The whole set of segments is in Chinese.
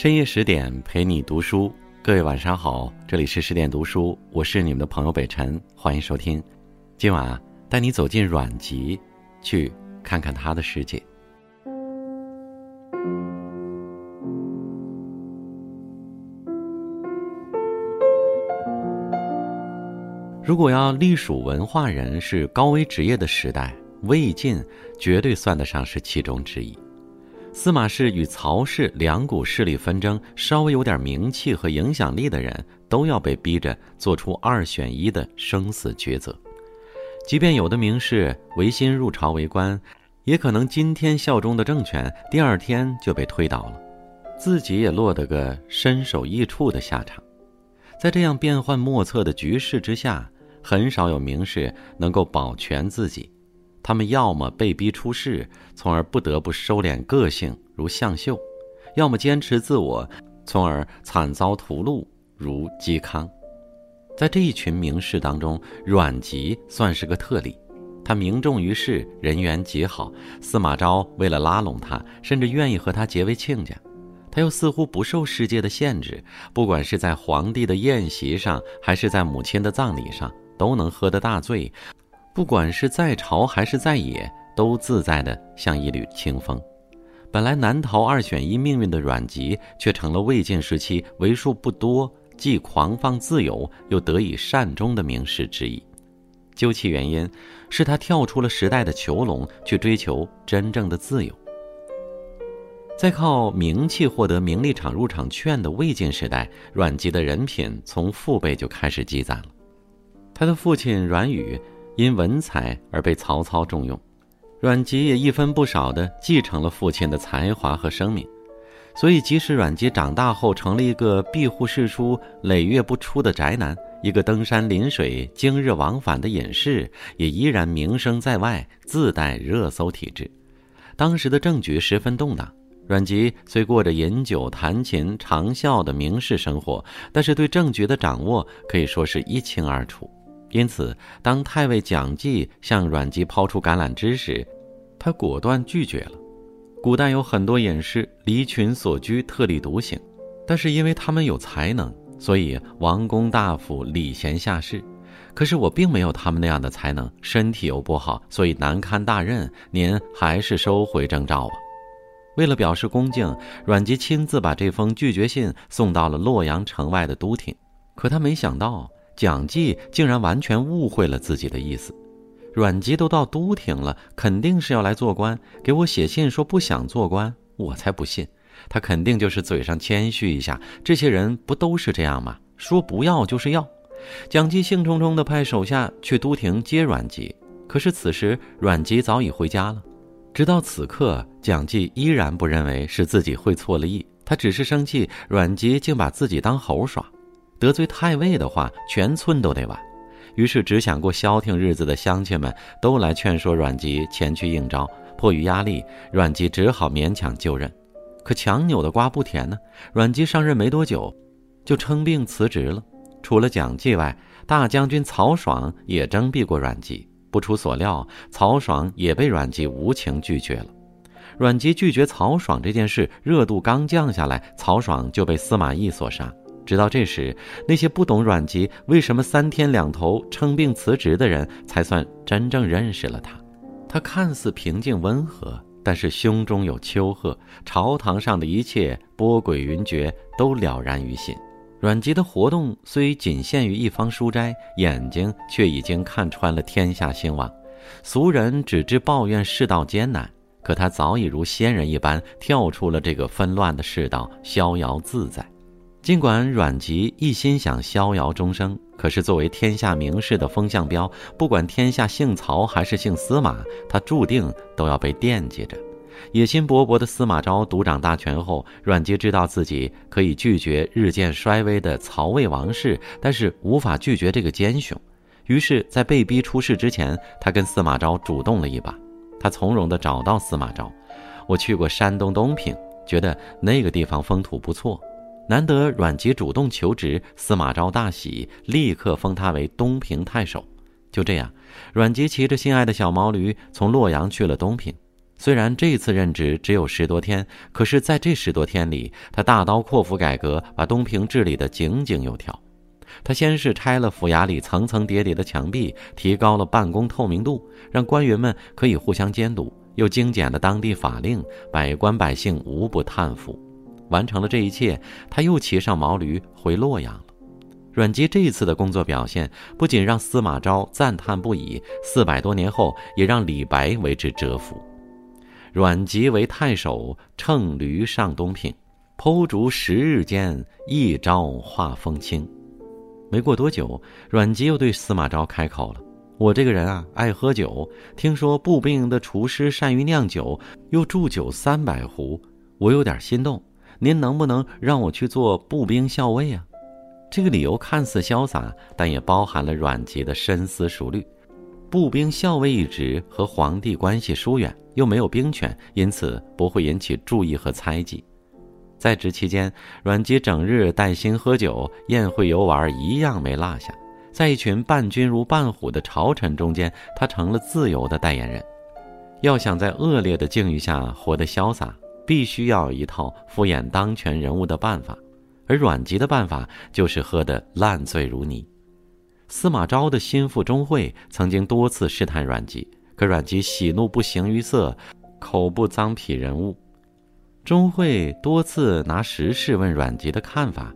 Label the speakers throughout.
Speaker 1: 深夜十点陪你读书，各位晚上好，这里是十点读书，我是你们的朋友北辰，欢迎收听。今晚啊，带你走进阮籍，去看看他的世界。如果要隶属文化人是高危职业的时代，魏晋绝对算得上是其中之一。司马氏与曹氏两股势力纷争，稍微有点名气和影响力的人，都要被逼着做出二选一的生死抉择。即便有的名士违心入朝为官，也可能今天效忠的政权，第二天就被推倒了，自己也落得个身首异处的下场。在这样变幻莫测的局势之下，很少有名士能够保全自己。他们要么被逼出世，从而不得不收敛个性，如向秀；要么坚持自我，从而惨遭屠戮，如嵇康。在这一群名士当中，阮籍算是个特例。他名重于世，人缘极好。司马昭为了拉拢他，甚至愿意和他结为亲家。他又似乎不受世界的限制，不管是在皇帝的宴席上，还是在母亲的葬礼上，都能喝得大醉。不管是在朝还是在野，都自在的像一缕清风。本来难逃二选一命运的阮籍，却成了魏晋时期为数不多既狂放自由又得以善终的名士之一。究其原因，是他跳出了时代的囚笼，去追求真正的自由。在靠名气获得名利场入场券的魏晋时代，阮籍的人品从父辈就开始积攒了。他的父亲阮宇。因文采而被曹操重用，阮籍也一分不少地继承了父亲的才华和声名，所以即使阮籍长大后成了一个闭户世出、累月不出的宅男，一个登山临水、经日往返的隐士，也依然名声在外，自带热搜体质。当时的政局十分动荡，阮籍虽过着饮酒弹琴、长啸的名士生活，但是对政局的掌握可以说是一清二楚。因此，当太尉蒋济向阮籍抛出橄榄枝时，他果断拒绝了。古代有很多隐士离群所居，特立独行，但是因为他们有才能，所以王公大夫礼贤下士。可是我并没有他们那样的才能，身体又不好，所以难堪大任。您还是收回征召吧。为了表示恭敬，阮籍亲自把这封拒绝信送到了洛阳城外的都亭。可他没想到。蒋济竟然完全误会了自己的意思，阮籍都到都亭了，肯定是要来做官，给我写信说不想做官，我才不信，他肯定就是嘴上谦虚一下。这些人不都是这样吗？说不要就是要。蒋济兴冲冲地派手下去都亭接阮籍，可是此时阮籍早已回家了。直到此刻，蒋济依然不认为是自己会错了意，他只是生气阮籍竟把自己当猴耍。得罪太尉的话，全村都得完。于是，只想过消停日子的乡亲们都来劝说阮籍前去应招。迫于压力，阮籍只好勉强就任。可强扭的瓜不甜呢。阮籍上任没多久，就称病辞职了。除了蒋济外，大将军曹爽也征辟过阮籍。不出所料，曹爽也被阮籍无情拒绝了。阮籍拒绝曹爽这件事热度刚降下来，曹爽就被司马懿所杀。直到这时，那些不懂阮籍为什么三天两头称病辞职的人，才算真正认识了他。他看似平静温和，但是胸中有丘壑，朝堂上的一切波诡云谲都了然于心。阮籍的活动虽仅限于一方书斋，眼睛却已经看穿了天下兴亡。俗人只知抱怨世道艰难，可他早已如仙人一般跳出了这个纷乱的世道，逍遥自在。尽管阮籍一心想逍遥终生，可是作为天下名士的风向标，不管天下姓曹还是姓司马，他注定都要被惦记着。野心勃勃的司马昭独掌大权后，阮籍知道自己可以拒绝日渐衰微的曹魏王室，但是无法拒绝这个奸雄。于是，在被逼出事之前，他跟司马昭主动了一把。他从容地找到司马昭：“我去过山东东平，觉得那个地方风土不错。”难得阮籍主动求职，司马昭大喜，立刻封他为东平太守。就这样，阮籍骑着心爱的小毛驴从洛阳去了东平。虽然这次任职只有十多天，可是在这十多天里，他大刀阔斧改革，把东平治理得井井有条。他先是拆了府衙里层层叠叠的墙壁，提高了办公透明度，让官员们可以互相监督；又精简了当地法令，百官百姓无不叹服。完成了这一切，他又骑上毛驴回洛阳了。阮籍这一次的工作表现，不仅让司马昭赞叹不已，四百多年后也让李白为之折服。阮籍为太守，乘驴上东平，剖竹十日间，一朝化风清。没过多久，阮籍又对司马昭开口了：“我这个人啊，爱喝酒。听说步兵营的厨师善于酿酒，又铸酒三百壶，我有点心动。您能不能让我去做步兵校尉啊？”这个理由看似潇洒，但也包含了阮籍的深思熟虑。步兵校尉一职和皇帝关系疏远，又没有兵权，因此不会引起注意和猜忌。在职期间，阮籍整日带薪喝酒、宴会游玩，一样没落下。在一群伴君如伴虎的朝臣中间，他成了自由的代言人。要想在恶劣的境遇下活得潇洒，必须要有一套敷衍当权人物的办法。而阮籍的办法就是喝得烂醉如泥。司马昭的心腹钟会曾经多次试探阮籍，可阮籍喜怒不形于色，口不脏痞人物。钟会多次拿实事问阮籍的看法，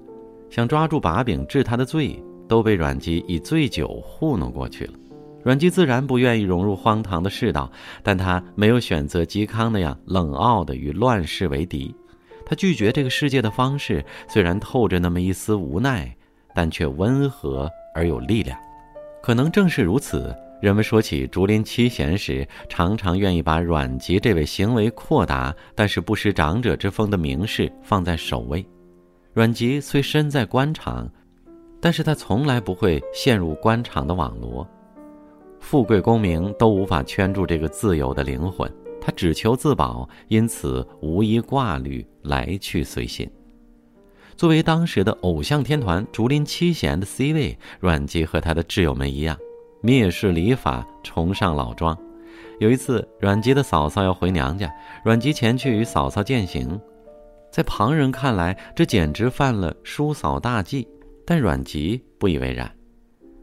Speaker 1: 想抓住把柄治他的罪，都被阮籍以醉酒糊弄过去了。阮籍自然不愿意融入荒唐的世道，但他没有选择嵇康那样冷傲的与乱世为敌。他拒绝这个世界的方式，虽然透着那么一丝无奈，但却温和而有力量。可能正是如此。人们说起竹林七贤时，常常愿意把阮籍这位行为阔达但是不失长者之风的名士放在首位。阮籍虽身在官场，但是他从来不会陷入官场的网罗，富贵功名都无法圈住这个自由的灵魂。他只求自保，因此无一挂虑，来去随心。作为当时的偶像天团竹林七贤的 C 位，阮籍和他的挚友们一样。蔑视礼法，崇尚老庄。有一次，阮籍的嫂嫂要回娘家，阮籍前去与嫂嫂饯行。在旁人看来，这简直犯了叔嫂大忌，但阮籍不以为然。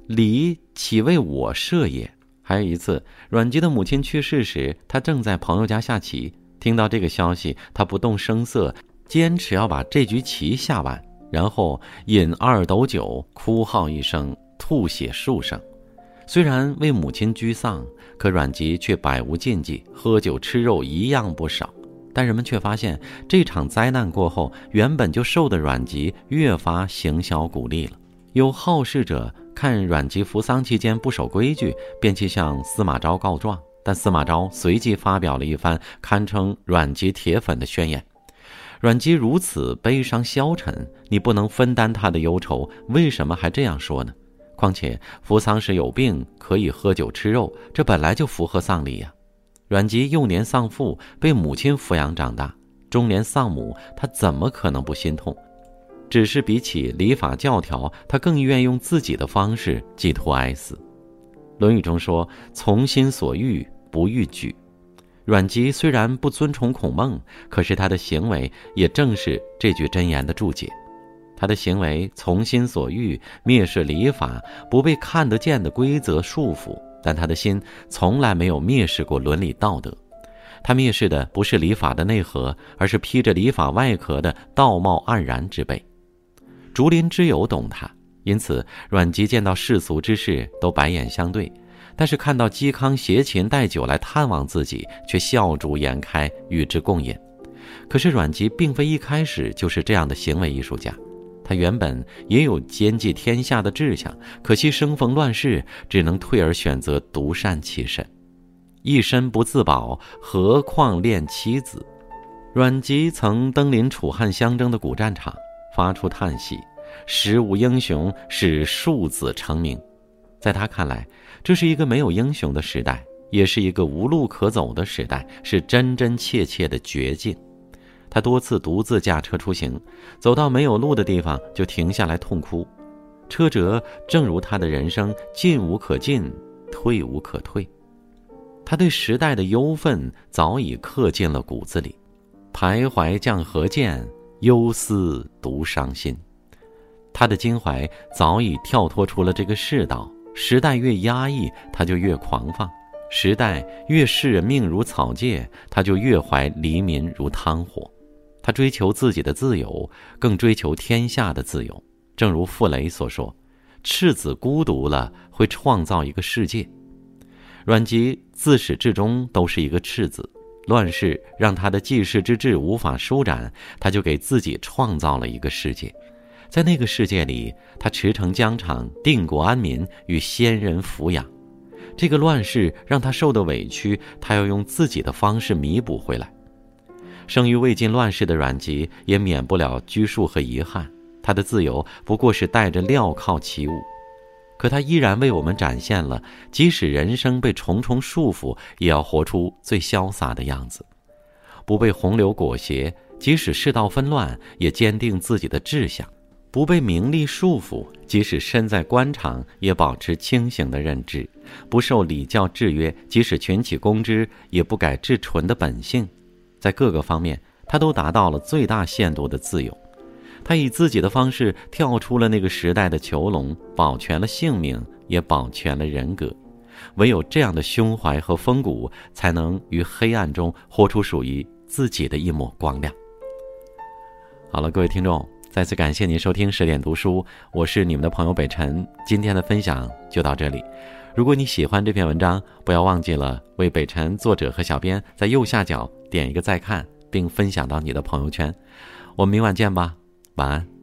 Speaker 1: 礼岂为我设也？还有一次，阮籍的母亲去世时，他正在朋友家下棋。听到这个消息，他不动声色，坚持要把这局棋下完，然后饮二斗酒，哭号一声，吐血数声。虽然为母亲居丧，可阮籍却百无禁忌，喝酒吃肉一样不少。但人们却发现，这场灾难过后，原本就瘦的阮籍越发行销鼓励了。有好事者看阮籍服丧期间不守规矩，便去向司马昭告状。但司马昭随即发表了一番堪称阮籍铁粉的宣言：阮籍如此悲伤消沉，你不能分担他的忧愁，为什么还这样说呢？况且扶丧时有病可以喝酒吃肉，这本来就符合丧礼呀。阮籍幼年丧父，被母亲抚养长大；中年丧母，他怎么可能不心痛？只是比起礼法教条，他更愿用自己的方式寄托哀思。《论语》中说：“从心所欲，不逾矩。”阮籍虽然不尊崇孔孟，可是他的行为也正是这句箴言的注解。他的行为从心所欲，蔑视礼法，不被看得见的规则束缚，但他的心从来没有蔑视过伦理道德。他蔑视的不是礼法的内核，而是披着礼法外壳的道貌岸然之辈。竹林之友懂他，因此阮籍见到世俗之事都白眼相对，但是看到嵇康携琴带酒来探望自己，却笑逐颜开与之共饮。可是阮籍并非一开始就是这样的行为艺术家。他原本也有兼济天下的志向，可惜生逢乱世，只能退而选择独善其身，一身不自保，何况恋妻子？阮籍曾登临楚汉相争的古战场，发出叹息：“时无英雄，使庶子成名。”在他看来，这是一个没有英雄的时代，也是一个无路可走的时代，是真真切切的绝境。他多次独自驾车出行，走到没有路的地方就停下来痛哭。车辙正如他的人生，进无可进，退无可退。他对时代的忧愤早已刻进了骨子里。徘徊将何见？忧思独伤心。他的襟怀早已跳脱出了这个世道。时代越压抑，他就越狂放；时代越视人命如草芥，他就越怀黎民如汤火。他追求自己的自由，更追求天下的自由。正如傅雷所说：“赤子孤独了，会创造一个世界。”阮籍自始至终都是一个赤子。乱世让他的济世之志无法舒展，他就给自己创造了一个世界。在那个世界里，他驰骋疆场，定国安民，与先人抚养。这个乱世让他受的委屈，他要用自己的方式弥补回来。生于魏晋乱世的阮籍，也免不了拘束和遗憾。他的自由不过是带着镣铐起舞，可他依然为我们展现了，即使人生被重重束缚，也要活出最潇洒的样子，不被洪流裹挟；即使世道纷乱，也坚定自己的志向。不被名利束缚，即使身在官场，也保持清醒的认知；不受礼教制约，即使群起攻之，也不改至纯的本性。在各个方面，他都达到了最大限度的自由。他以自己的方式跳出了那个时代的囚笼，保全了性命，也保全了人格。唯有这样的胸怀和风骨，才能于黑暗中豁出属于自己的一抹光亮。好了，各位听众。再次感谢您收听十点读书，我是你们的朋友北辰。今天的分享就到这里。如果你喜欢这篇文章，不要忘记了为北辰作者和小编在右下角点一个再看，并分享到你的朋友圈。我们明晚见吧，晚安。